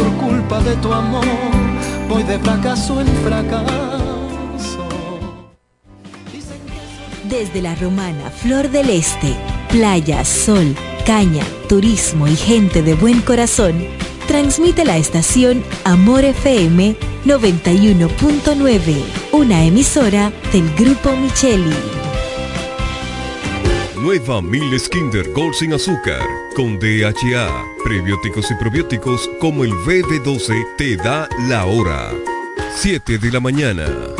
por culpa de tu amor voy de fracaso en fracaso. Desde la romana Flor del Este, playa, sol, caña, turismo y gente de buen corazón, transmite la estación Amor FM 91.9, una emisora del Grupo Micheli. Nueva Miles Kinder Gold sin azúcar, con DHA, prebióticos y probióticos como el BB12 te da la hora. 7 de la mañana.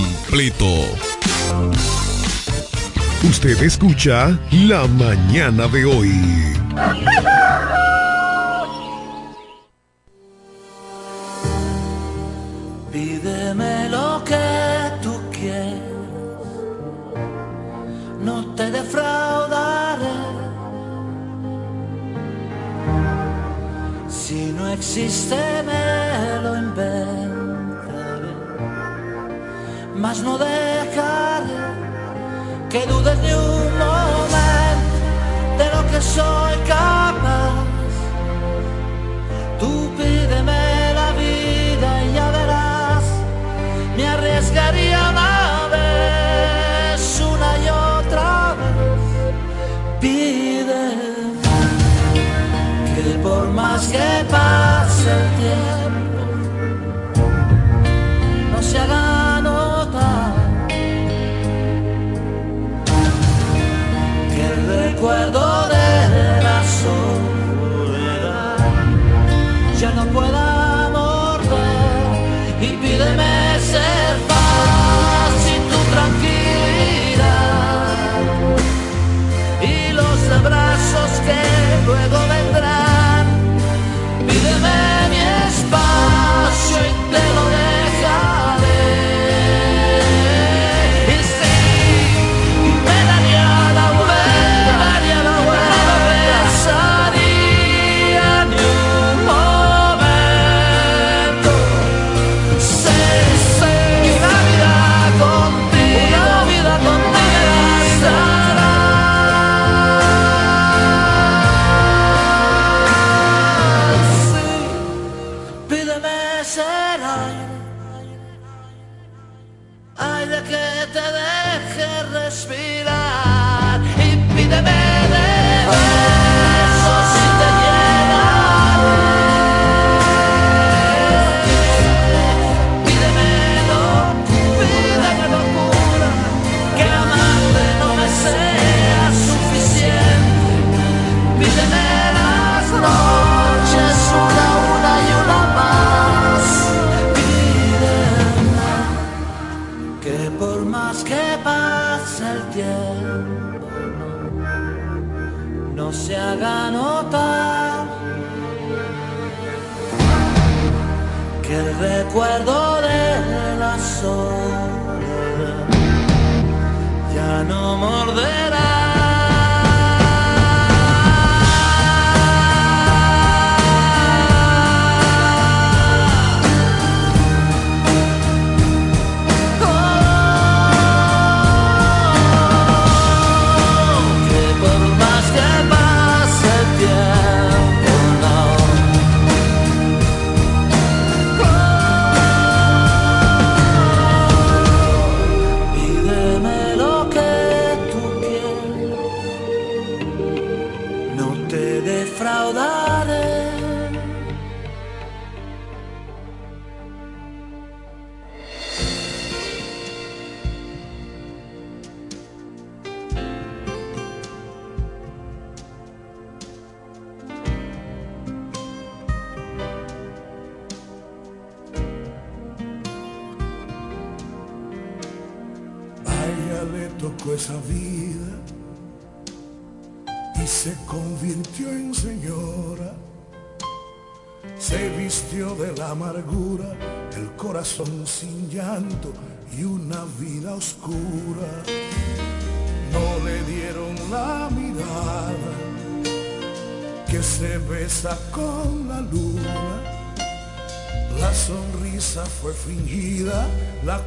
completo. Usted escucha La Mañana de hoy. Pídeme lo que tú quieras, no te defraudaré. Si no existe, me mas no dejaré que dudes ni un momento de lo que soy capaz.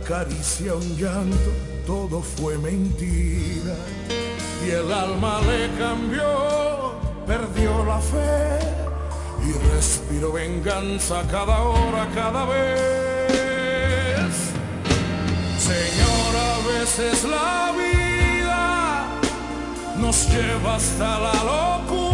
Caricia, un llanto, todo fue mentira. Y el alma le cambió, perdió la fe y respiró venganza cada hora, cada vez. Señor, a veces la vida nos lleva hasta la locura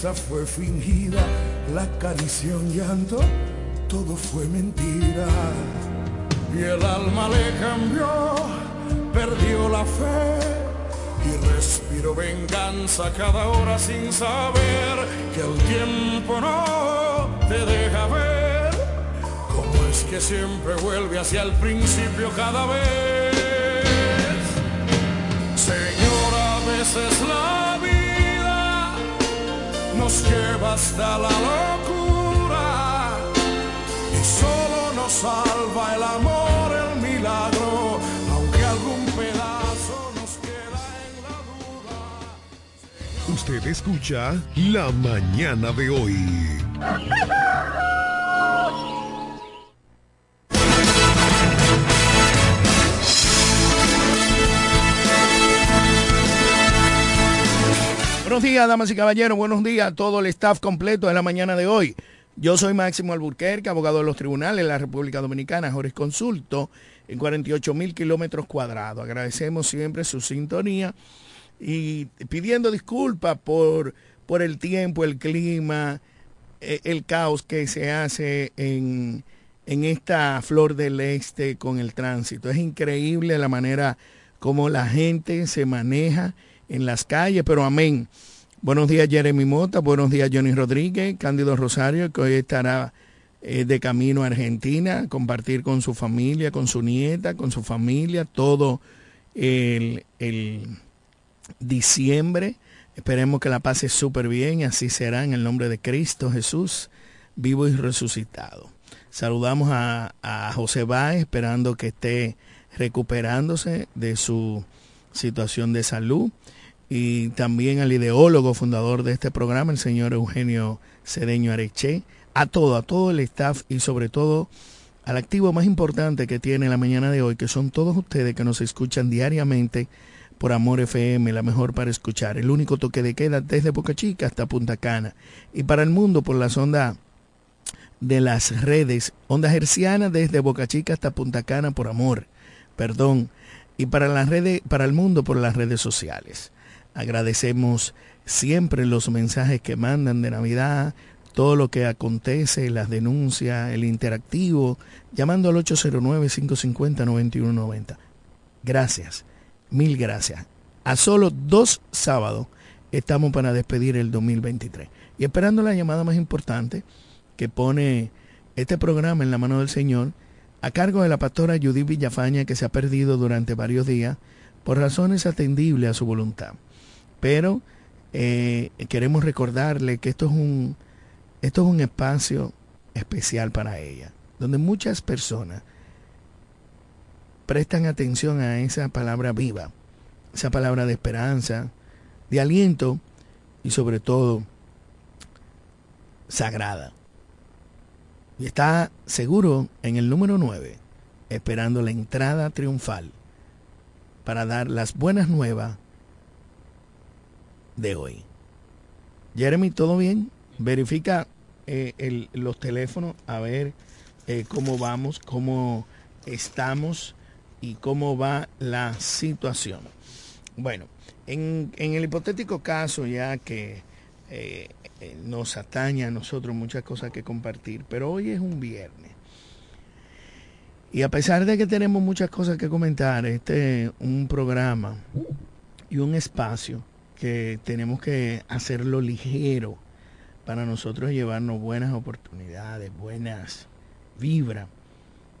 sonrisa fue fingida, la caricia un llanto, todo fue mentira. Y el alma le cambió, perdió la fe y respiró venganza cada hora sin saber que el tiempo no te deja ver. Como es que siempre vuelve hacia el principio cada vez. veces la nos lleva hasta la locura y solo nos salva el amor, el milagro, aunque algún pedazo nos queda en la duda. Usted escucha La Mañana de hoy. Buenos días, damas y caballeros. Buenos días a todo el staff completo de la mañana de hoy. Yo soy Máximo Alburquerque, abogado de los tribunales de la República Dominicana, Consulto, en 48 mil kilómetros cuadrados. Agradecemos siempre su sintonía y pidiendo disculpas por, por el tiempo, el clima, eh, el caos que se hace en, en esta flor del este con el tránsito. Es increíble la manera como la gente se maneja en las calles, pero amén. Buenos días Jeremy Mota, buenos días Johnny Rodríguez, Cándido Rosario, que hoy estará eh, de camino a Argentina, compartir con su familia, con su nieta, con su familia, todo el, el diciembre. Esperemos que la pase súper bien, así será en el nombre de Cristo Jesús, vivo y resucitado. Saludamos a, a José Báez, esperando que esté recuperándose de su situación de salud y también al ideólogo fundador de este programa, el señor Eugenio Cedeño Areche, a todo, a todo el staff y sobre todo al activo más importante que tiene la mañana de hoy, que son todos ustedes que nos escuchan diariamente por Amor FM, la mejor para escuchar, el único toque de queda desde Boca Chica hasta Punta Cana y para el mundo por las ondas de las redes, ondas hercianas desde Boca Chica hasta Punta Cana por Amor, perdón, y para las redes, para el mundo por las redes sociales. Agradecemos siempre los mensajes que mandan de Navidad, todo lo que acontece, las denuncias, el interactivo, llamando al 809-550-9190. Gracias, mil gracias. A solo dos sábados estamos para despedir el 2023. Y esperando la llamada más importante que pone este programa en la mano del Señor, a cargo de la pastora Judith Villafaña, que se ha perdido durante varios días por razones atendibles a su voluntad. Pero eh, queremos recordarle que esto es un esto es un espacio especial para ella, donde muchas personas prestan atención a esa palabra viva, esa palabra de esperanza, de aliento y sobre todo sagrada. Y está seguro en el número 9, esperando la entrada triunfal para dar las buenas nuevas de hoy. Jeremy, ¿todo bien? Verifica eh, los teléfonos a ver eh, cómo vamos, cómo estamos y cómo va la situación. Bueno, en, en el hipotético caso ya que eh, nos atañe a nosotros muchas cosas que compartir, pero hoy es un viernes. Y a pesar de que tenemos muchas cosas que comentar, este es un programa y un espacio que tenemos que hacerlo ligero para nosotros llevarnos buenas oportunidades, buenas vibras.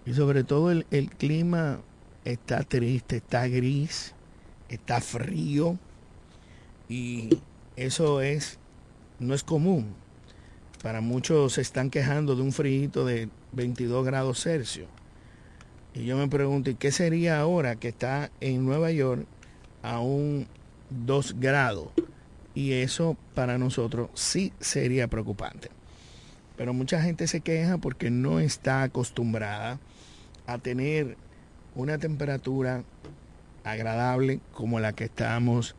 Y sobre todo el, el clima está triste, está gris, está frío y eso es no es común. Para muchos se están quejando de un frío de 22 grados Celsius. Y yo me pregunto, ¿y qué sería ahora que está en Nueva York a un 2 grados. Y eso para nosotros sí sería preocupante. Pero mucha gente se queja porque no está acostumbrada a tener una temperatura agradable como la que estamos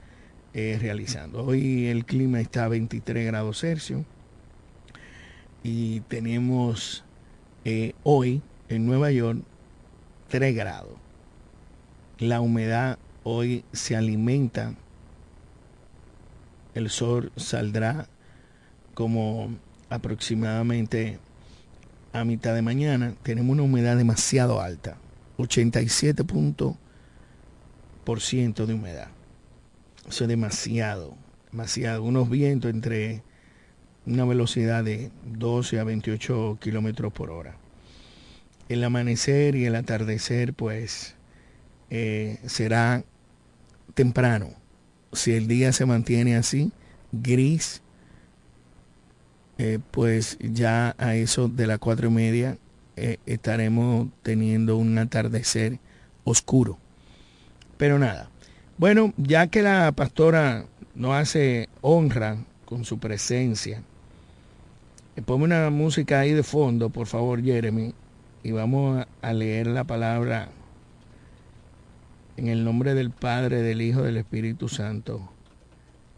eh, realizando. Hoy el clima está a 23 grados Celsius y tenemos eh, hoy en Nueva York 3 grados. La humedad hoy se alimenta el sol saldrá como aproximadamente a mitad de mañana. Tenemos una humedad demasiado alta, 87% de humedad. Eso es demasiado, demasiado. Unos vientos entre una velocidad de 12 a 28 kilómetros por hora. El amanecer y el atardecer, pues, eh, será temprano si el día se mantiene así, gris, eh, pues ya a eso de las cuatro y media eh, estaremos teniendo un atardecer oscuro. Pero nada, bueno, ya que la pastora nos hace honra con su presencia, eh, ponme una música ahí de fondo, por favor, Jeremy, y vamos a leer la palabra en el nombre del Padre, del Hijo, del Espíritu Santo.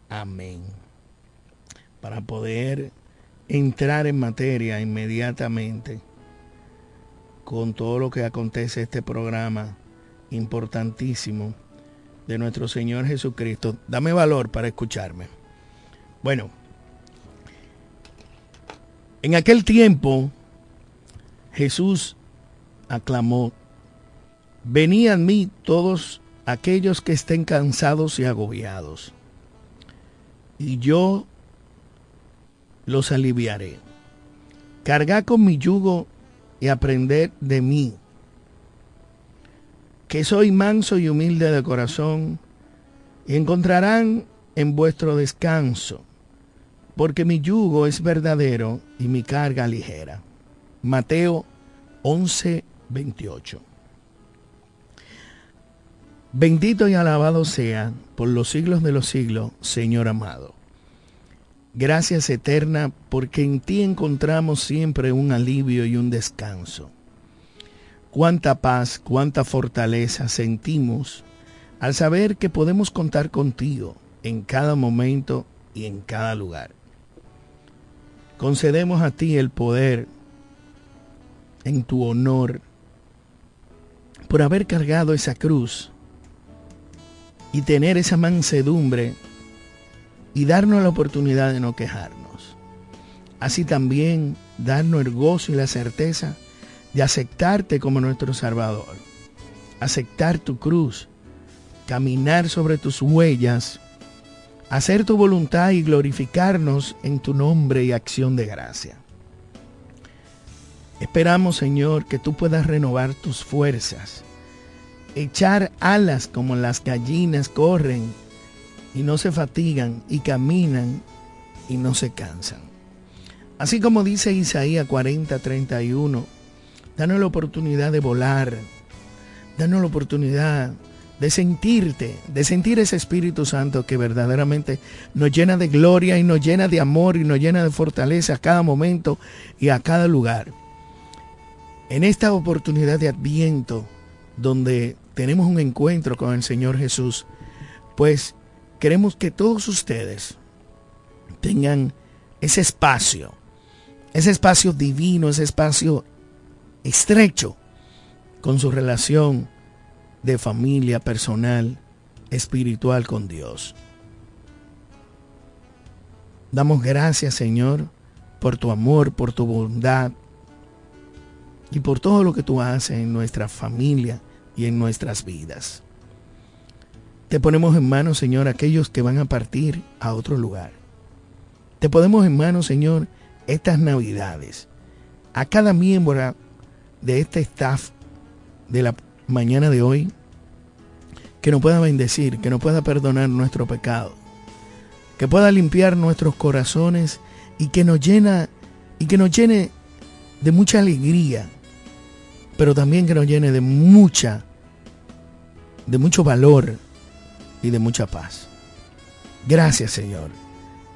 Amén. Para poder entrar en materia inmediatamente con todo lo que acontece este programa importantísimo de nuestro Señor Jesucristo. Dame valor para escucharme. Bueno, en aquel tiempo Jesús aclamó Venid a mí todos aquellos que estén cansados y agobiados, y yo los aliviaré. Cargad con mi yugo y aprended de mí, que soy manso y humilde de corazón, y encontrarán en vuestro descanso, porque mi yugo es verdadero y mi carga ligera. Mateo 11, 28. Bendito y alabado sea por los siglos de los siglos, Señor amado. Gracias eterna porque en ti encontramos siempre un alivio y un descanso. Cuánta paz, cuánta fortaleza sentimos al saber que podemos contar contigo en cada momento y en cada lugar. Concedemos a ti el poder en tu honor por haber cargado esa cruz y tener esa mansedumbre y darnos la oportunidad de no quejarnos. Así también darnos el gozo y la certeza de aceptarte como nuestro Salvador, aceptar tu cruz, caminar sobre tus huellas, hacer tu voluntad y glorificarnos en tu nombre y acción de gracia. Esperamos, Señor, que tú puedas renovar tus fuerzas, echar alas como las gallinas corren y no se fatigan y caminan y no se cansan. Así como dice Isaías 40, 31, danos la oportunidad de volar, danos la oportunidad de sentirte, de sentir ese Espíritu Santo que verdaderamente nos llena de gloria y nos llena de amor y nos llena de fortaleza a cada momento y a cada lugar. En esta oportunidad de Adviento, donde tenemos un encuentro con el Señor Jesús, pues queremos que todos ustedes tengan ese espacio, ese espacio divino, ese espacio estrecho con su relación de familia personal, espiritual con Dios. Damos gracias, Señor, por tu amor, por tu bondad y por todo lo que tú haces en nuestra familia y en nuestras vidas. Te ponemos en manos, Señor, aquellos que van a partir a otro lugar. Te ponemos en manos, Señor, estas navidades. A cada miembro de este staff de la mañana de hoy, que nos pueda bendecir, que nos pueda perdonar nuestro pecado, que pueda limpiar nuestros corazones y que nos llena y que nos llene de mucha alegría, pero también que nos llene de mucha de mucho valor y de mucha paz. Gracias, Señor.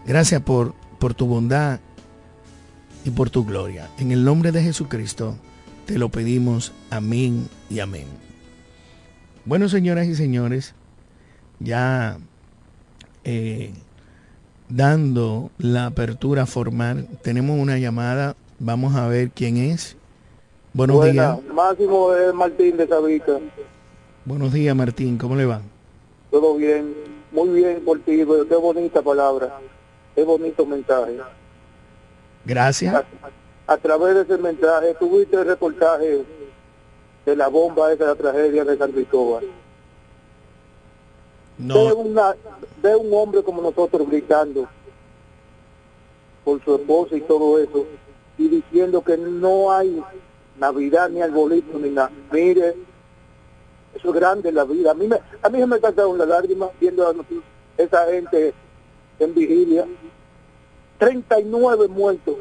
Gracias por, por tu bondad y por tu gloria. En el nombre de Jesucristo te lo pedimos. Amén y amén. Bueno, señoras y señores, ya eh, dando la apertura formal, tenemos una llamada. Vamos a ver quién es. Buenos días. Máximo es Martín de Sabica. Buenos días, Martín. ¿Cómo le va? Todo bien, muy bien por ti, qué bonita palabra, qué bonito mensaje. Gracias. A, través de ese mensaje, tuviste el reportaje de la bomba esa de la tragedia de San Cristóbal. No. De, una, de un hombre como nosotros gritando por su esposa y todo eso, y diciendo que no hay Navidad ni arbolito ni nada. Mire, eso es grande la vida. A mí, me, a mí se me las lágrimas viendo a esa gente en vigilia. 39 muertos.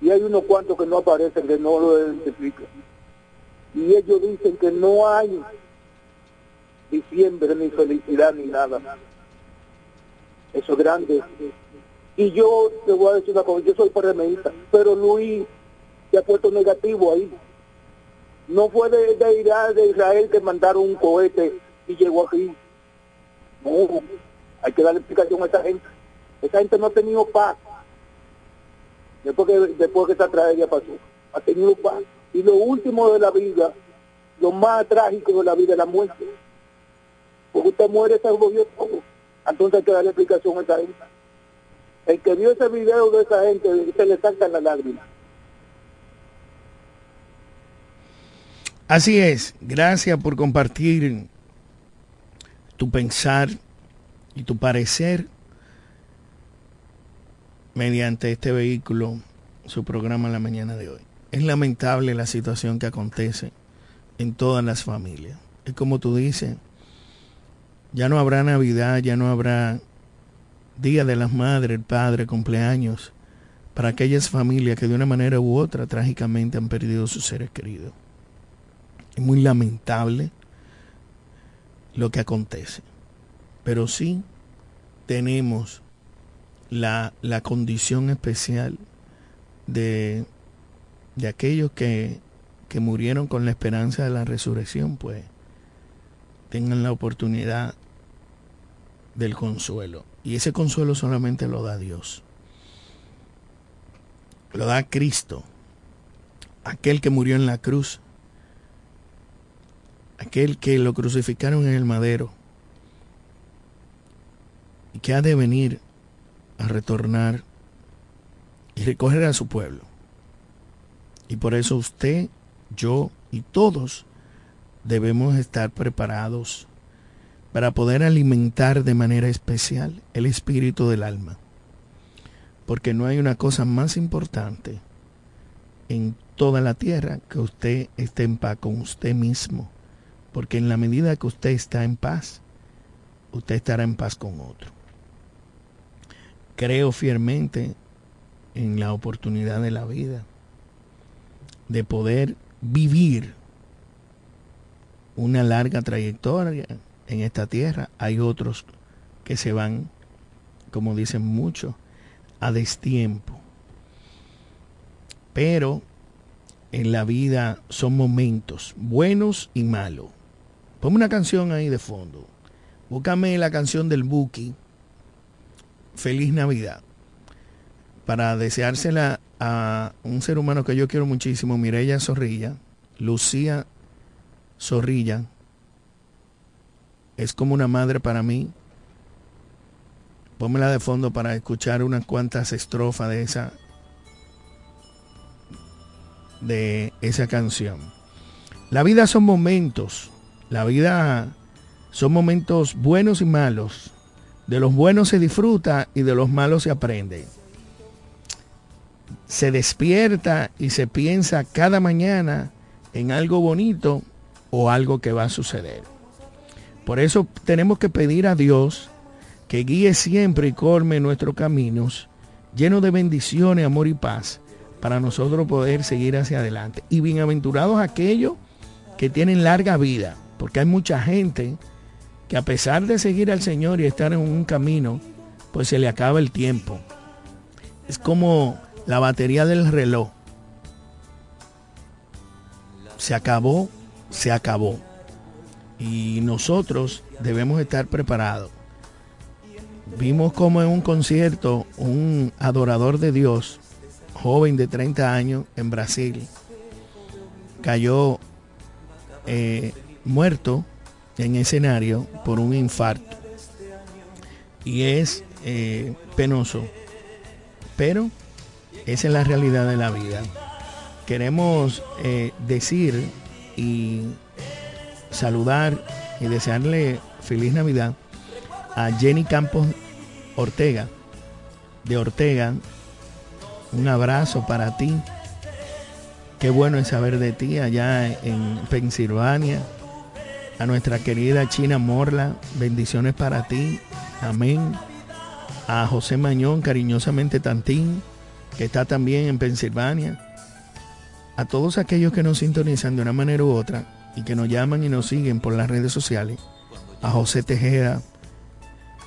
Y hay unos cuantos que no aparecen, que no lo identifican. Y ellos dicen que no hay diciembre, ni felicidad, ni nada. Eso es grande. Y yo te voy a decir una cosa, yo soy PRMista, pero Luis se ha puesto negativo ahí. No fue de, de, de Israel que mandaron un cohete y llegó aquí. No, hay que darle explicación a esa gente. Esa gente no ha tenido paz. Después que, después que esa tragedia pasó, ha tenido paz. Y lo último de la vida, lo más trágico de la vida es la muerte. Porque usted muere, se volvió todo. Entonces hay que darle explicación a esa gente. El que vio ese video de esa gente, se le saltan las lágrimas. Así es, gracias por compartir tu pensar y tu parecer mediante este vehículo su programa la mañana de hoy. Es lamentable la situación que acontece en todas las familias. Es como tú dices, ya no habrá Navidad, ya no habrá Día de las Madres, el Padre, cumpleaños, para aquellas familias que de una manera u otra trágicamente han perdido sus seres queridos. Es muy lamentable lo que acontece. Pero sí tenemos la, la condición especial de, de aquellos que, que murieron con la esperanza de la resurrección, pues tengan la oportunidad del consuelo. Y ese consuelo solamente lo da Dios. Lo da Cristo, aquel que murió en la cruz, aquel que lo crucificaron en el madero y que ha de venir a retornar y recoger a su pueblo. Y por eso usted, yo y todos debemos estar preparados para poder alimentar de manera especial el espíritu del alma. Porque no hay una cosa más importante en toda la tierra que usted esté en paz con usted mismo. Porque en la medida que usted está en paz, usted estará en paz con otro. Creo fielmente en la oportunidad de la vida, de poder vivir una larga trayectoria en esta tierra. Hay otros que se van, como dicen muchos, a destiempo. Pero en la vida son momentos buenos y malos. Ponme una canción ahí de fondo. Búscame la canción del Buki. Feliz Navidad. Para deseársela a un ser humano que yo quiero muchísimo, Mireya Zorrilla, Lucía Zorrilla, es como una madre para mí. Pónmela de fondo para escuchar unas cuantas estrofas de esa de esa canción. La vida son momentos. La vida son momentos buenos y malos. De los buenos se disfruta y de los malos se aprende. Se despierta y se piensa cada mañana en algo bonito o algo que va a suceder. Por eso tenemos que pedir a Dios que guíe siempre y colme nuestros caminos, lleno de bendiciones, amor y paz, para nosotros poder seguir hacia adelante. Y bienaventurados aquellos que tienen larga vida, porque hay mucha gente que a pesar de seguir al Señor y estar en un camino, pues se le acaba el tiempo. Es como la batería del reloj. Se acabó, se acabó. Y nosotros debemos estar preparados. Vimos como en un concierto un adorador de Dios, joven de 30 años en Brasil, cayó eh, muerto en escenario por un infarto. Y es eh, penoso. Pero esa es la realidad de la vida. Queremos eh, decir y saludar y desearle feliz Navidad a Jenny Campos Ortega, de Ortega. Un abrazo para ti. Qué bueno es saber de ti allá en Pensilvania. A nuestra querida China Morla, bendiciones para ti. Amén. A José Mañón, cariñosamente Tantín, que está también en Pensilvania. A todos aquellos que nos sintonizan de una manera u otra, y que nos llaman y nos siguen por las redes sociales, a José Tejeda,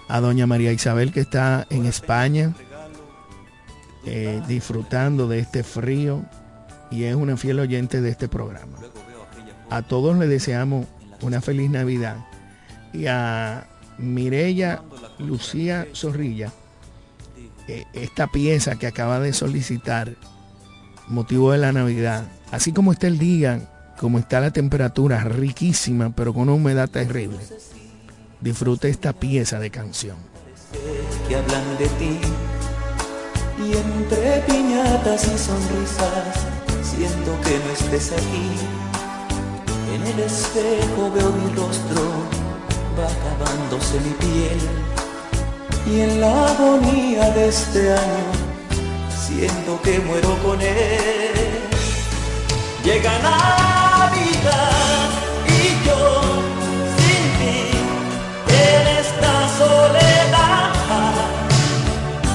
a doña María Isabel que está en España, eh, disfrutando de este frío y es una fiel oyente de este programa. A todos les deseamos una feliz Navidad y a Mirella Lucía Zorrilla, eh, esta pieza que acaba de solicitar, motivo de la Navidad, así como está el día como está la temperatura riquísima, pero con una humedad terrible, disfrute esta pieza de canción. Que hablan de ti y entre piñatas y sonrisas siento que no estés aquí. En el espejo veo mi rostro, va acabándose mi piel y en la agonía de este año siento que muero con él. Llega Navidad y yo sin ti en esta soledad.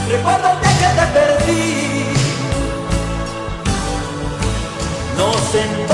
Recuerdo el día que te perdí. No sé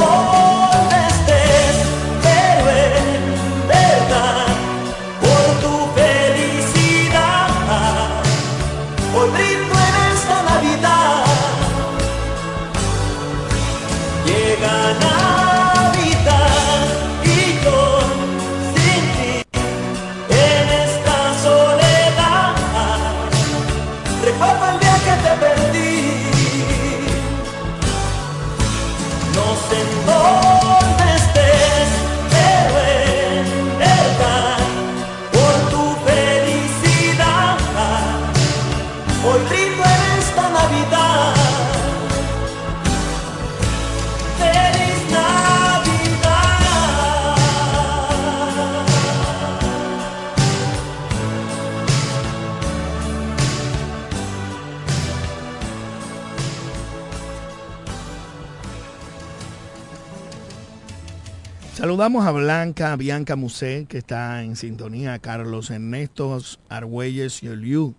Saludamos a Blanca, a Bianca Musé, que está en sintonía, a Carlos Ernesto Argüelles y Oliu,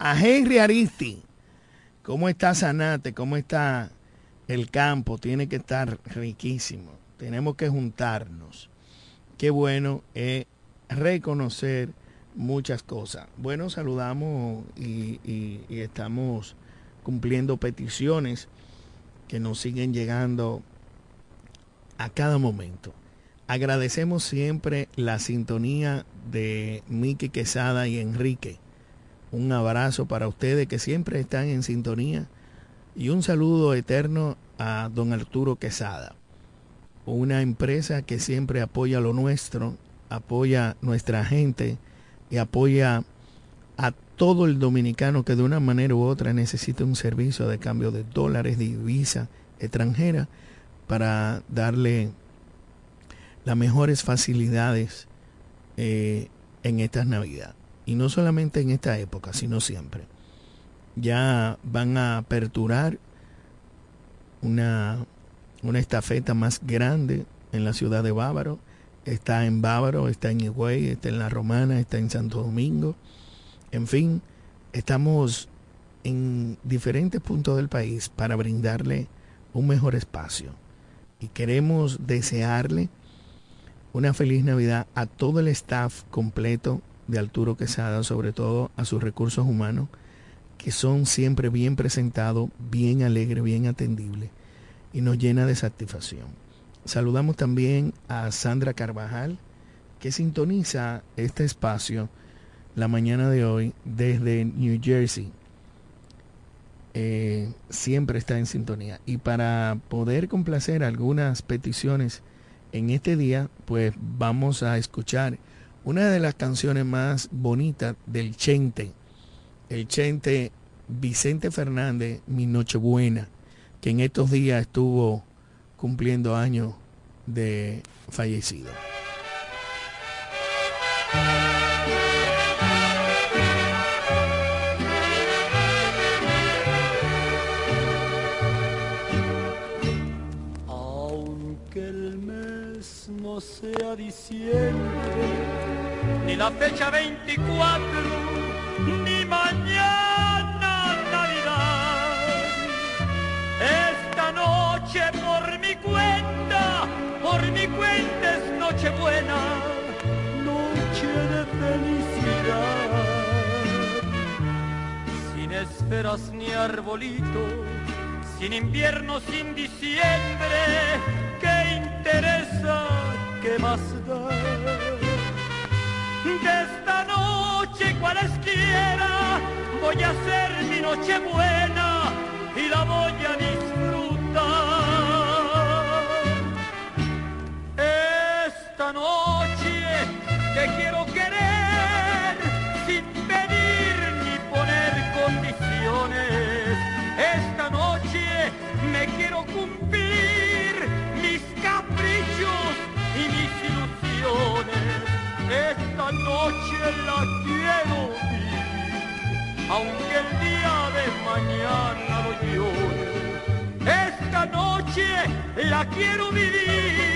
a Henry Aristi. ¿Cómo está Sanate? ¿Cómo está el campo? Tiene que estar riquísimo. Tenemos que juntarnos. Qué bueno es reconocer muchas cosas. Bueno, saludamos y estamos cumpliendo peticiones que nos siguen llegando a cada momento. Agradecemos siempre la sintonía de Miki Quesada y Enrique. Un abrazo para ustedes que siempre están en sintonía y un saludo eterno a don Arturo Quesada, una empresa que siempre apoya lo nuestro, apoya nuestra gente y apoya a todo el dominicano que de una manera u otra necesita un servicio de cambio de dólares, de divisa extranjera, para darle las mejores facilidades eh, en estas Navidad. Y no solamente en esta época, sino siempre. Ya van a aperturar una, una estafeta más grande en la ciudad de Bávaro. Está en Bávaro, está en Higüey, está en La Romana, está en Santo Domingo. En fin, estamos en diferentes puntos del país para brindarle un mejor espacio. Y queremos desearle una feliz Navidad a todo el staff completo de Arturo Quesada, sobre todo a sus recursos humanos, que son siempre bien presentados, bien alegres, bien atendibles y nos llena de satisfacción. Saludamos también a Sandra Carvajal, que sintoniza este espacio la mañana de hoy desde New Jersey. Eh, siempre está en sintonía. Y para poder complacer algunas peticiones en este día, pues vamos a escuchar una de las canciones más bonitas del Chente. El Chente Vicente Fernández, Mi Nochebuena, que en estos días estuvo cumpliendo años de fallecido. Sea diciembre, ni la fecha 24, ni mañana Navidad. Esta noche por mi cuenta, por mi cuenta es noche buena, noche de felicidad. Sin esferas ni arbolito, sin invierno, sin diciembre, ¿qué interesa? De esta noche cualesquiera voy a hacer mi noche buena y la voy a disfrutar. Esta noche te quiero querer sin pedir ni poner condiciones. Esta noche me quiero cumplir Esta noche la quiero vivir aunque el día de mañana lo llore. Esta noche la quiero vivir,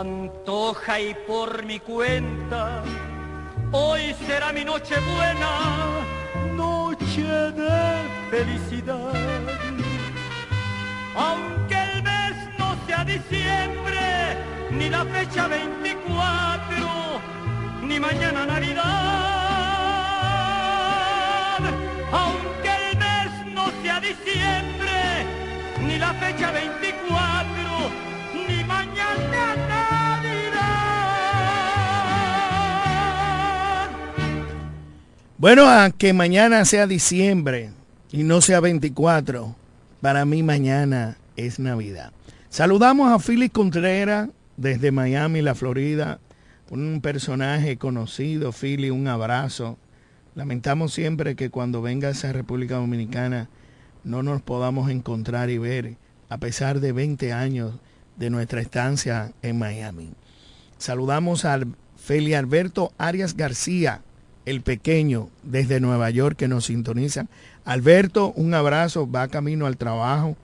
antoja y por mi cuenta, hoy será mi noche buena, noche de felicidad. Aunque el mes no sea diciembre, ni la fecha 24, ni mañana Navidad. Aunque el mes no sea diciembre, ni la fecha 24, Bueno, a que mañana sea diciembre y no sea 24, para mí mañana es Navidad. Saludamos a Philly Contreras desde Miami, la Florida, un personaje conocido, Philly, un abrazo. Lamentamos siempre que cuando vengas a República Dominicana no nos podamos encontrar y ver, a pesar de 20 años de nuestra estancia en Miami. Saludamos a Feli Alberto Arias García, el pequeño, desde Nueva York, que nos sintoniza. Alberto, un abrazo, va camino al trabajo.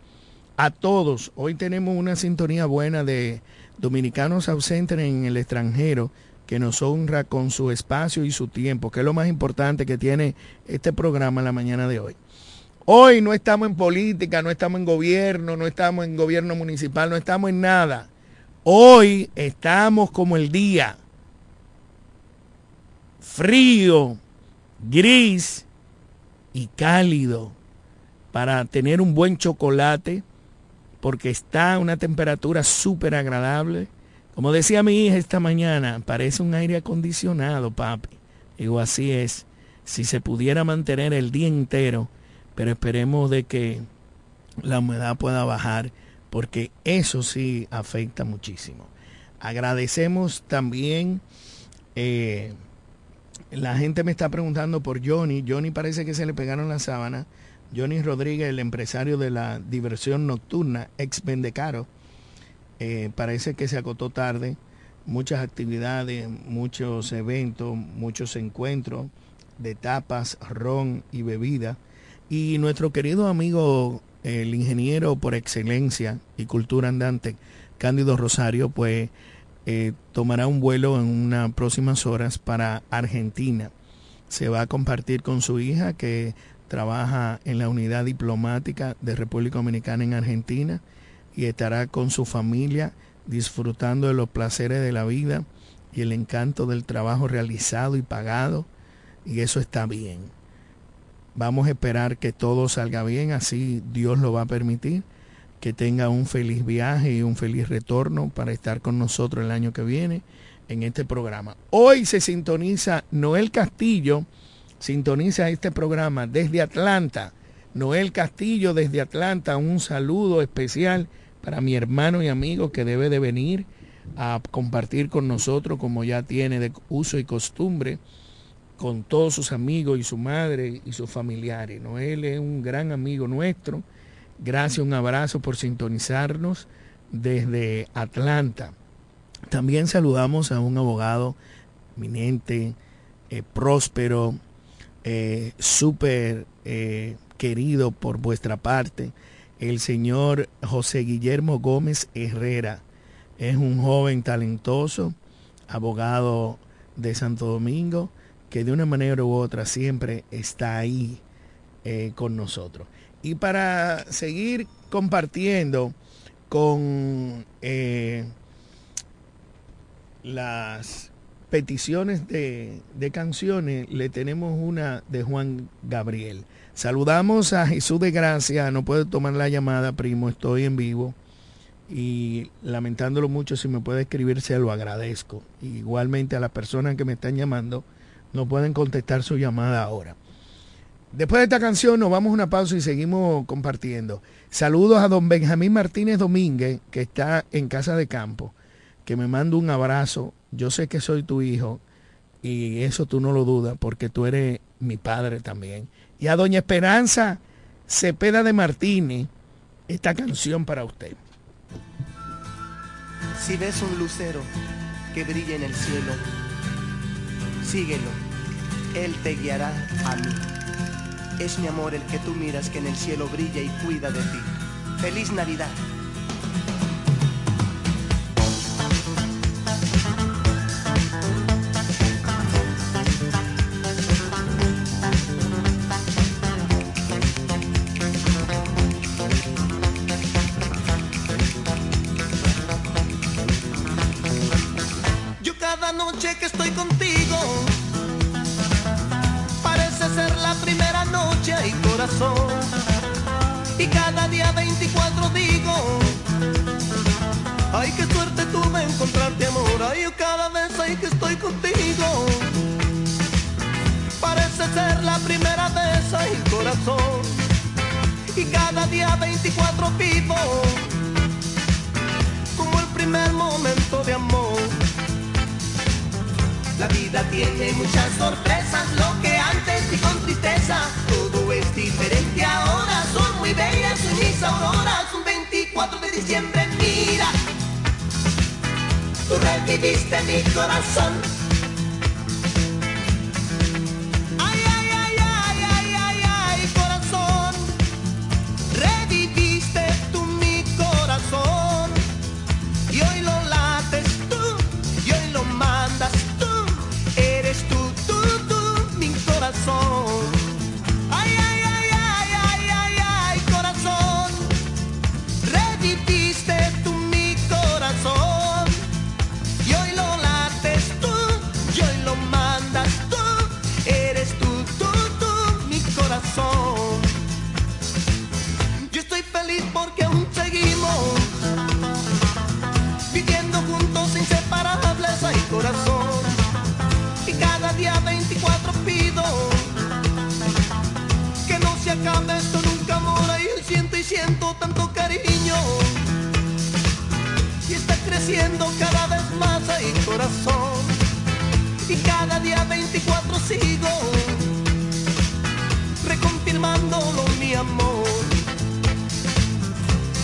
A todos, hoy tenemos una sintonía buena de dominicanos ausentes en el extranjero que nos honra con su espacio y su tiempo, que es lo más importante que tiene este programa en la mañana de hoy. Hoy no estamos en política, no estamos en gobierno, no estamos en gobierno municipal, no estamos en nada. Hoy estamos como el día, frío, gris y cálido, para tener un buen chocolate, porque está a una temperatura súper agradable. Como decía mi hija esta mañana, parece un aire acondicionado, papi. Digo, así es. Si se pudiera mantener el día entero, pero esperemos de que la humedad pueda bajar, porque eso sí afecta muchísimo. Agradecemos también, eh, la gente me está preguntando por Johnny. Johnny parece que se le pegaron la sábana. Johnny Rodríguez, el empresario de la diversión nocturna, ex Vendecaro, eh, parece que se acotó tarde. Muchas actividades, muchos eventos, muchos encuentros de tapas, ron y bebida. Y nuestro querido amigo, el ingeniero por excelencia y cultura andante, Cándido Rosario, pues eh, tomará un vuelo en unas próximas horas para Argentina. Se va a compartir con su hija que trabaja en la unidad diplomática de República Dominicana en Argentina y estará con su familia disfrutando de los placeres de la vida y el encanto del trabajo realizado y pagado. Y eso está bien. Vamos a esperar que todo salga bien, así Dios lo va a permitir, que tenga un feliz viaje y un feliz retorno para estar con nosotros el año que viene en este programa. Hoy se sintoniza Noel Castillo, sintoniza este programa desde Atlanta. Noel Castillo desde Atlanta, un saludo especial para mi hermano y amigo que debe de venir a compartir con nosotros como ya tiene de uso y costumbre con todos sus amigos y su madre y sus familiares. Noel es un gran amigo nuestro. Gracias, un abrazo por sintonizarnos desde Atlanta. También saludamos a un abogado eminente, eh, próspero, eh, súper eh, querido por vuestra parte, el señor José Guillermo Gómez Herrera. Es un joven talentoso, abogado de Santo Domingo, que de una manera u otra siempre está ahí eh, con nosotros. Y para seguir compartiendo con eh, las peticiones de, de, canciones, le tenemos una de Juan Gabriel. Saludamos a Jesús de Gracia, no puede tomar la llamada, primo, estoy en vivo. Y lamentándolo mucho, si me puede escribir, se lo agradezco. igualmente a las personas que me están llamando, no pueden contestar su llamada ahora. Después de esta canción nos vamos a una pausa y seguimos compartiendo. Saludos a don Benjamín Martínez Domínguez, que está en Casa de Campo, que me manda un abrazo. Yo sé que soy tu hijo Y eso tú no lo dudas porque tú eres mi padre también. Y a doña Esperanza Cepeda de Martínez, esta canción para usted. Si ves un lucero que brilla en el cielo, síguelo, él te guiará a mí. Es mi amor el que tú miras que en el cielo brilla y cuida de ti. Feliz Navidad. Y cada día 24 vivo como el primer momento de amor. La vida tiene muchas sorpresas, lo que antes vi con tristeza, todo es diferente ahora, son muy bellas mis auroras, un 24 de diciembre, mira, tú reviviste mi corazón.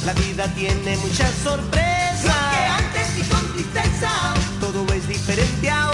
La vida tiene muchas sorpresas. Lo que antes vi con tristeza, todo es diferente ahora.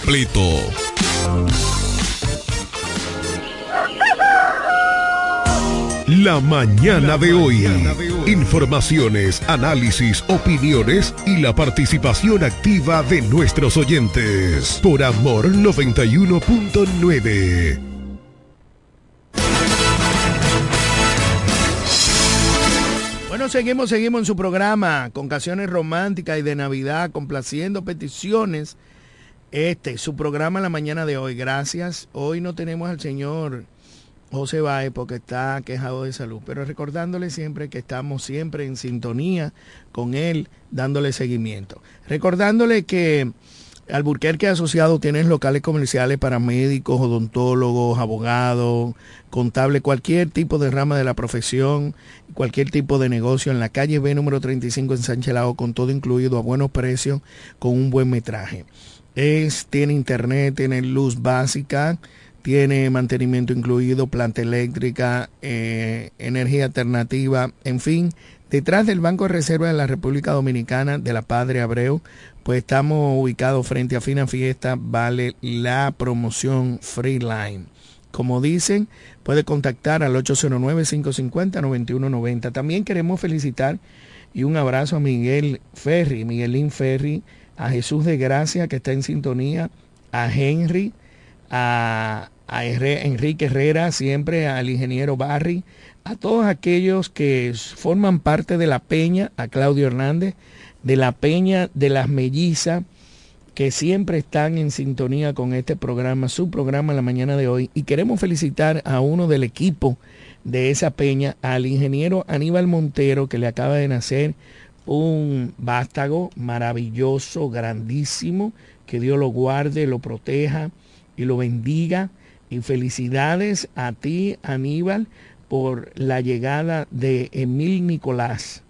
La mañana de hoy. Informaciones, análisis, opiniones y la participación activa de nuestros oyentes. Por Amor 91.9. Bueno, seguimos, seguimos en su programa con canciones románticas y de Navidad, complaciendo peticiones. Este, su programa en la mañana de hoy. Gracias. Hoy no tenemos al señor José Baez porque está quejado de salud, pero recordándole siempre que estamos siempre en sintonía con él, dándole seguimiento. Recordándole que Alburquerque Asociado tiene locales comerciales para médicos, odontólogos, abogados, contable, cualquier tipo de rama de la profesión, cualquier tipo de negocio en la calle B número 35 en Sánchez Lago con todo incluido a buenos precios, con un buen metraje. Es, tiene internet, tiene luz básica, tiene mantenimiento incluido, planta eléctrica, eh, energía alternativa, en fin. Detrás del Banco de Reserva de la República Dominicana de la Padre Abreu, pues estamos ubicados frente a Fina Fiesta, vale la promoción Freeline. Como dicen, puede contactar al 809-550-9190. También queremos felicitar y un abrazo a Miguel Ferri, Miguelín Ferri, a Jesús de Gracia que está en sintonía, a Henry, a, a Enrique Herrera, siempre al ingeniero Barry, a todos aquellos que forman parte de la peña, a Claudio Hernández, de la peña de las mellizas, que siempre están en sintonía con este programa, su programa en la mañana de hoy. Y queremos felicitar a uno del equipo de esa peña, al ingeniero Aníbal Montero, que le acaba de nacer un vástago maravilloso, grandísimo, que Dios lo guarde, lo proteja y lo bendiga. Y felicidades a ti, Aníbal, por la llegada de Emil Nicolás.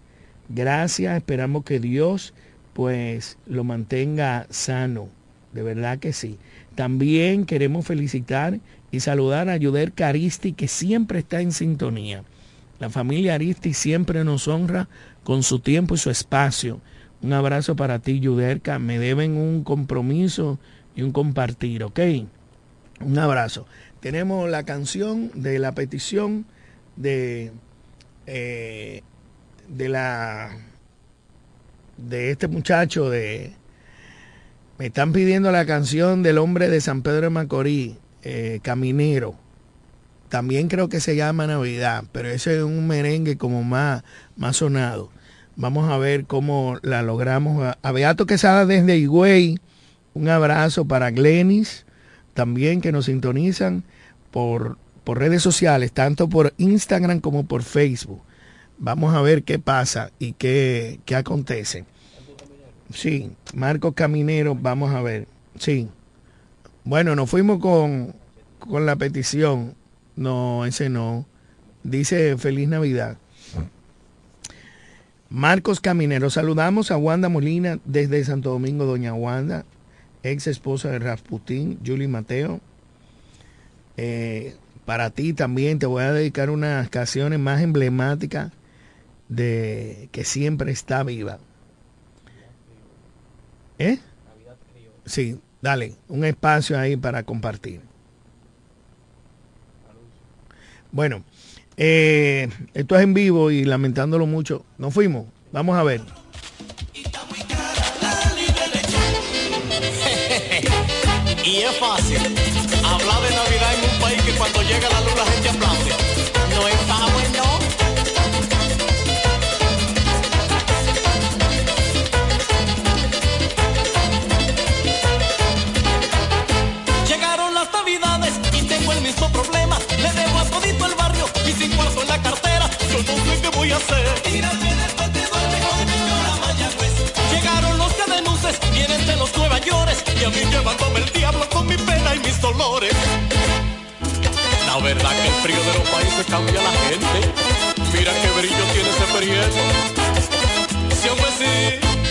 Gracias, esperamos que Dios pues lo mantenga sano, de verdad que sí. También queremos felicitar y saludar a Yuder Caristi, que siempre está en sintonía. La familia Aristi siempre nos honra con su tiempo y su espacio. Un abrazo para ti, Yuderca. Me deben un compromiso y un compartir, ¿ok? Un abrazo. Tenemos la canción de la petición de, eh, de la de este muchacho de me están pidiendo la canción del hombre de San Pedro de Macorís, eh, Caminero. También creo que se llama Navidad, pero ese es un merengue como más, más sonado. Vamos a ver cómo la logramos. A Beato Quesada desde Higüey, un abrazo para Glenis, también que nos sintonizan por, por redes sociales, tanto por Instagram como por Facebook. Vamos a ver qué pasa y qué, qué acontece. Sí, Marcos Caminero, vamos a ver. Sí. Bueno, nos fuimos con, con la petición. No, ese no. Dice Feliz Navidad. Marcos Caminero, saludamos a Wanda Molina desde Santo Domingo, Doña Wanda, ex esposa de Rasputín, Julie Mateo. Eh, para ti también te voy a dedicar unas canciones más emblemáticas de que siempre está viva. ¿Eh? Sí, dale, un espacio ahí para compartir. Bueno, eh, esto es en vivo y lamentándolo mucho, nos fuimos. Vamos a ver. Y es fácil hablar de Navidad en un país que cuando llega la voy a hacer. Del mejor Mayagüez. Llegaron los cadenuces, vienen de los Nueva York y a mí llevándome el diablo con mi pena y mis dolores. La verdad que el frío de los países cambia a la gente. Mira qué brillo tiene ese periodo. Sí, hombre, sí.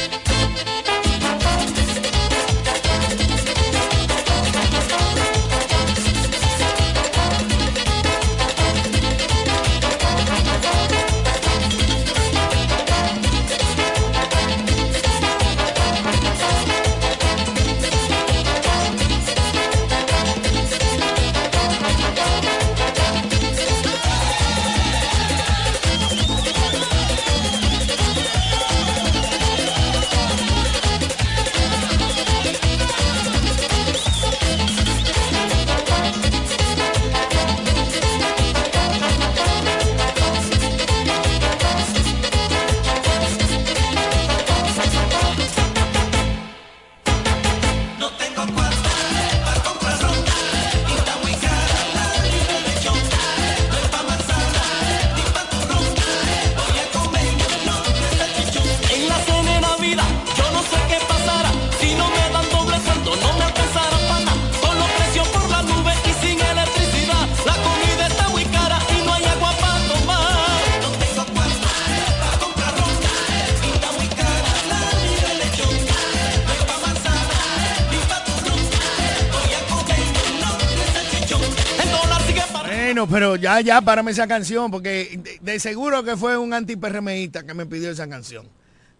Ya, ya, párame esa canción, porque de, seguro que fue un antiperremeísta que me pidió esa canción.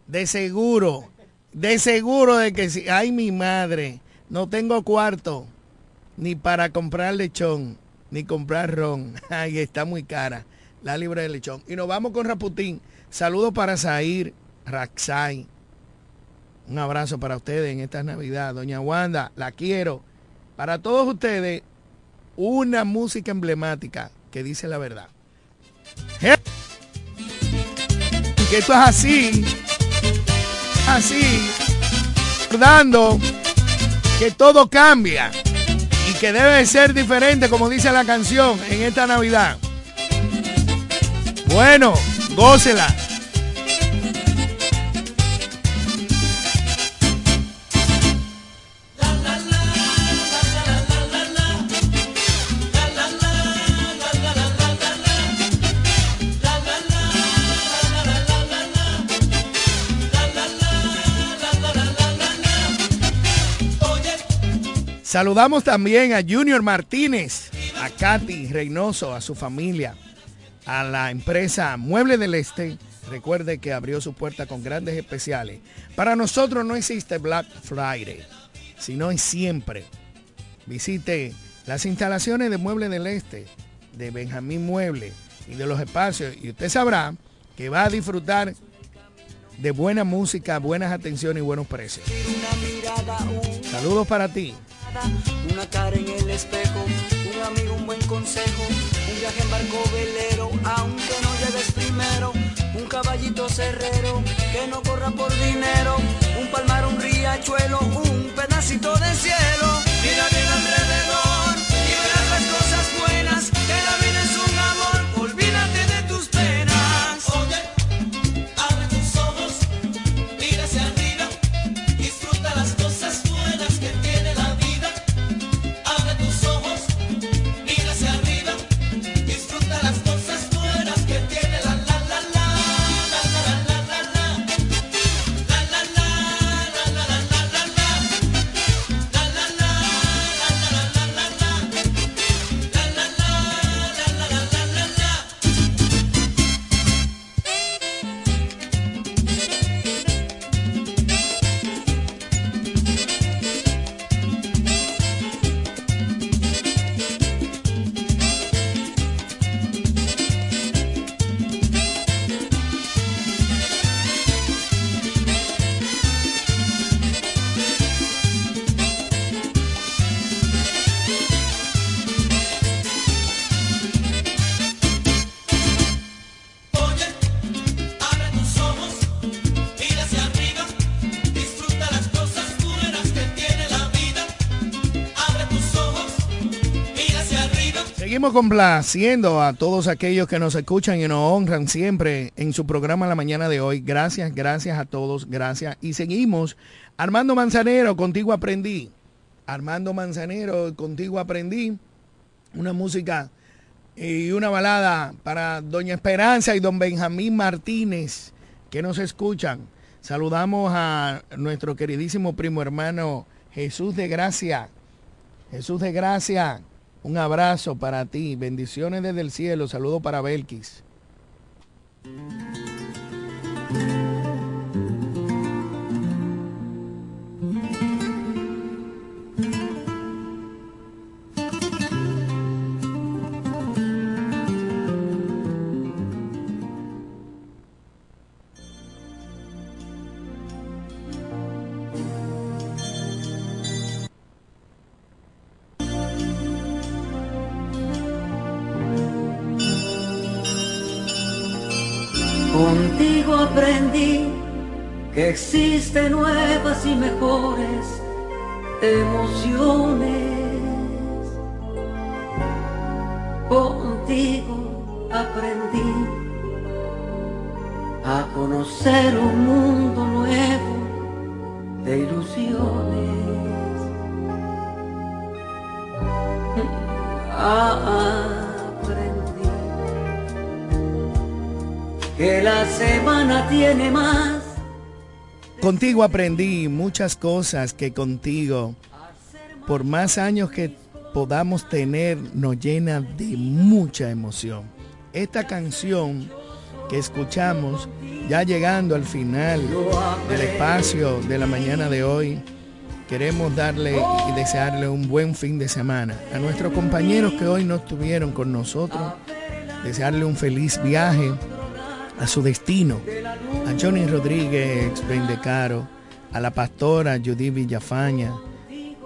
De seguro, de seguro de que sí. Ay, mi madre, no tengo cuarto ni para comprar lechón, ni comprar ron. Ay, está muy cara la libre de lechón. Y nos vamos con Raputín. Saludos para Zair, Raxay. Un abrazo para ustedes en esta Navidad. Doña Wanda, la quiero. Para todos ustedes, una música emblemática que dice la verdad. ¿Eh? Que esto es así, así, recordando que todo cambia y que debe ser diferente, como dice la canción, en esta Navidad. Bueno, gócela. Saludamos también a Junior Martínez, a Katy Reynoso, a su familia, a la empresa Mueble del Este. Recuerde que abrió su puerta con grandes especiales. Para nosotros no existe Black Friday, sino es siempre. Visite las instalaciones de Mueble del Este, de Benjamín Mueble y de los espacios. Y usted sabrá que va a disfrutar de buena música, buenas atenciones y buenos precios. Saludos para ti. Una cara en el espejo, un amigo, un buen consejo, un viaje en barco velero, aunque no llegues primero, un caballito cerrero, que no corra por dinero, un palmar, un riachuelo, un pedacito de cielo. Mira complaciendo a todos aquellos que nos escuchan y nos honran siempre en su programa la mañana de hoy. Gracias, gracias a todos, gracias. Y seguimos. Armando Manzanero, contigo aprendí. Armando Manzanero, contigo aprendí. Una música y una balada para Doña Esperanza y Don Benjamín Martínez que nos escuchan. Saludamos a nuestro queridísimo primo hermano Jesús de Gracia. Jesús de Gracia, un abrazo para ti. Bendiciones desde el cielo. Saludo para Belkis. Existen nuevas y mejores emociones. Contigo aprendí a conocer un mundo nuevo de ilusiones. Aprendí que la semana tiene más. Contigo aprendí muchas cosas que contigo, por más años que podamos tener, nos llena de mucha emoción. Esta canción que escuchamos, ya llegando al final del espacio de la mañana de hoy, queremos darle y desearle un buen fin de semana. A nuestros compañeros que hoy no estuvieron con nosotros, desearle un feliz viaje a su destino. A Johnny Rodríguez Bendecaro, a la pastora Judy Villafaña,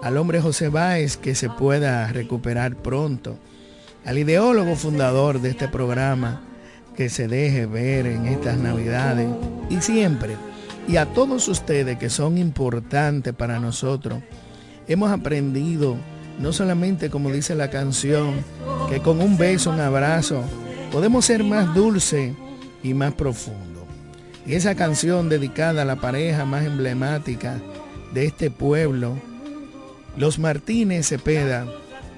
al hombre José Báez que se pueda recuperar pronto, al ideólogo fundador de este programa que se deje ver en estas navidades y siempre, y a todos ustedes que son importantes para nosotros, hemos aprendido, no solamente como dice la canción, que con un beso, un abrazo, podemos ser más dulces y más profundo. Y esa canción dedicada a la pareja más emblemática de este pueblo, los Martínez Cepeda,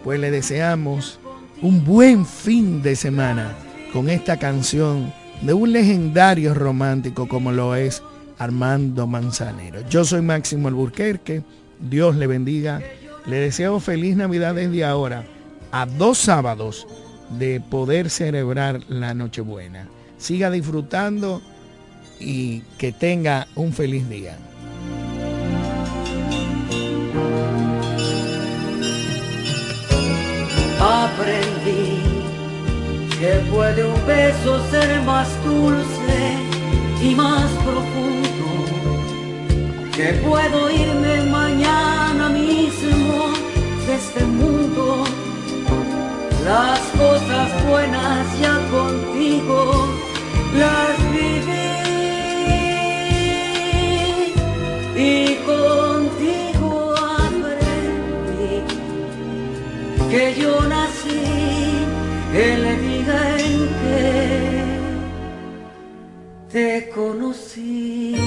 pues le deseamos un buen fin de semana con esta canción de un legendario romántico como lo es Armando Manzanero. Yo soy Máximo Alburquerque, Dios le bendiga, le deseo feliz Navidad desde ahora, a dos sábados de poder celebrar la Nochebuena. Siga disfrutando y que tenga un feliz día. Aprendí que puede un beso ser más dulce y más profundo, que puedo irme mañana mismo de este mundo. Las cosas buenas ya contigo las viví y contigo aprendí que yo nací el día en que te conocí.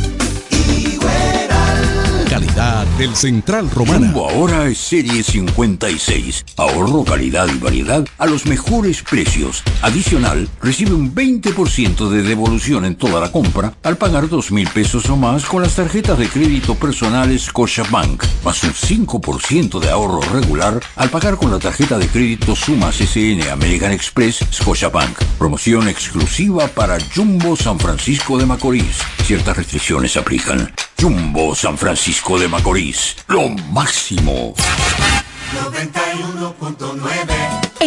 Calidad del Central Romana. Jumbo ahora es serie 56. Ahorro, calidad y variedad a los mejores precios. Adicional, recibe un 20% de devolución en toda la compra al pagar 2 mil pesos o más con las tarjetas de crédito personales Scotiabank, más un 5% de ahorro regular al pagar con la tarjeta de crédito Sumas SN American Express Scotiabank. Promoción exclusiva para Jumbo San Francisco de Macorís. Ciertas restricciones aplican. Jumbo San Francisco de Macorís. Lo máximo. 91.9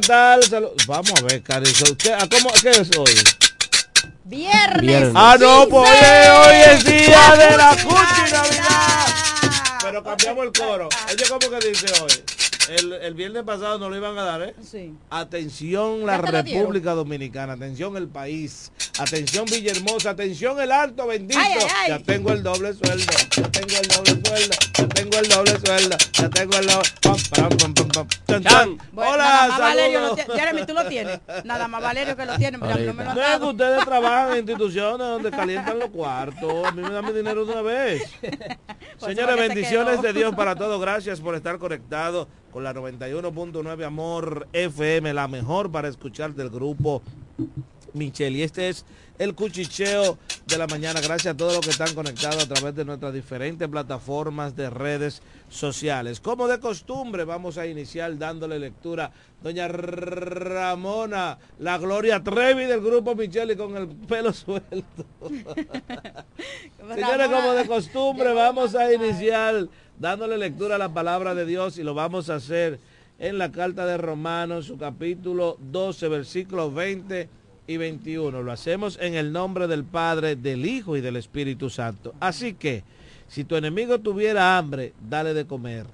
¿Qué tal? Salu- Vamos a ver, Carizo. ¿Qué, a cómo, ¿Qué es hoy? Viernes. Viernes. Ah, no, pues hoy es día de la Cuchi Navidad. Pero cambiamos el coro. Oye, ¿cómo que dice hoy? El, el viernes pasado nos lo iban a dar, ¿eh? Sí. Atención la. República Dominicana, atención el país, atención Villahermosa, atención el Alto Bendito. Ay, ay, ay. Ya tengo el doble sueldo, ya tengo el doble sueldo, ya tengo el doble sueldo, ya tengo el doble... Pam, pam, pam, pam, pam. Chan, chan. Bueno, Hola, nada más Valerio lo tiene. Jeremy, tú lo tienes. Nada más Valerio que lo tiene. No me lo han No ustedes trabajan en instituciones donde calientan los cuartos. A mí me dan mi dinero de una vez. Pues Señores, bendiciones de Dios para todos. Gracias por estar conectados con la 91.9 Amor FM, la mejor para escuchar del grupo Michelle. Y este es el cuchicheo de la mañana. Gracias a todos los que están conectados a través de nuestras diferentes plataformas de redes sociales. Como de costumbre, vamos a iniciar dándole lectura. Doña Ramona, la Gloria Trevi del grupo Michelle y con el pelo suelto. Señores, como de costumbre, vamos a iniciar dándole lectura a la palabra de Dios y lo vamos a hacer en la carta de Romanos, su capítulo 12, versículos 20 y 21. Lo hacemos en el nombre del Padre, del Hijo y del Espíritu Santo. Así que, si tu enemigo tuviera hambre, dale de comer.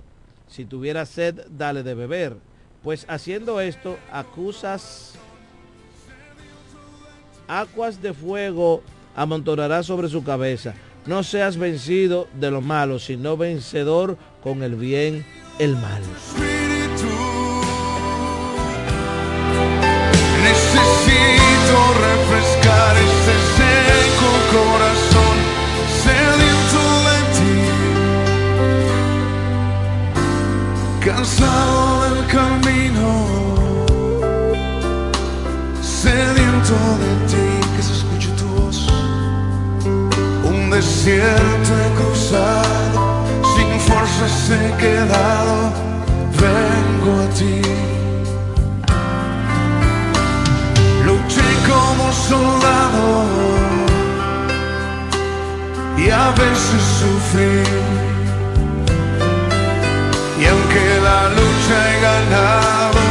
Si tuviera sed, dale de beber. Pues haciendo esto, acusas aguas de fuego amontonará sobre su cabeza. No seas vencido de lo malo, sino vencedor con el bien, el mal. Refrescar este seco corazón sediento de ti, cansado del camino, sediento de ti, que se escuche tu voz. Un desierto he cruzado, sin fuerzas he quedado, vengo a ti. como soldado y a veces sufrir. Y aunque la lucha he ganado,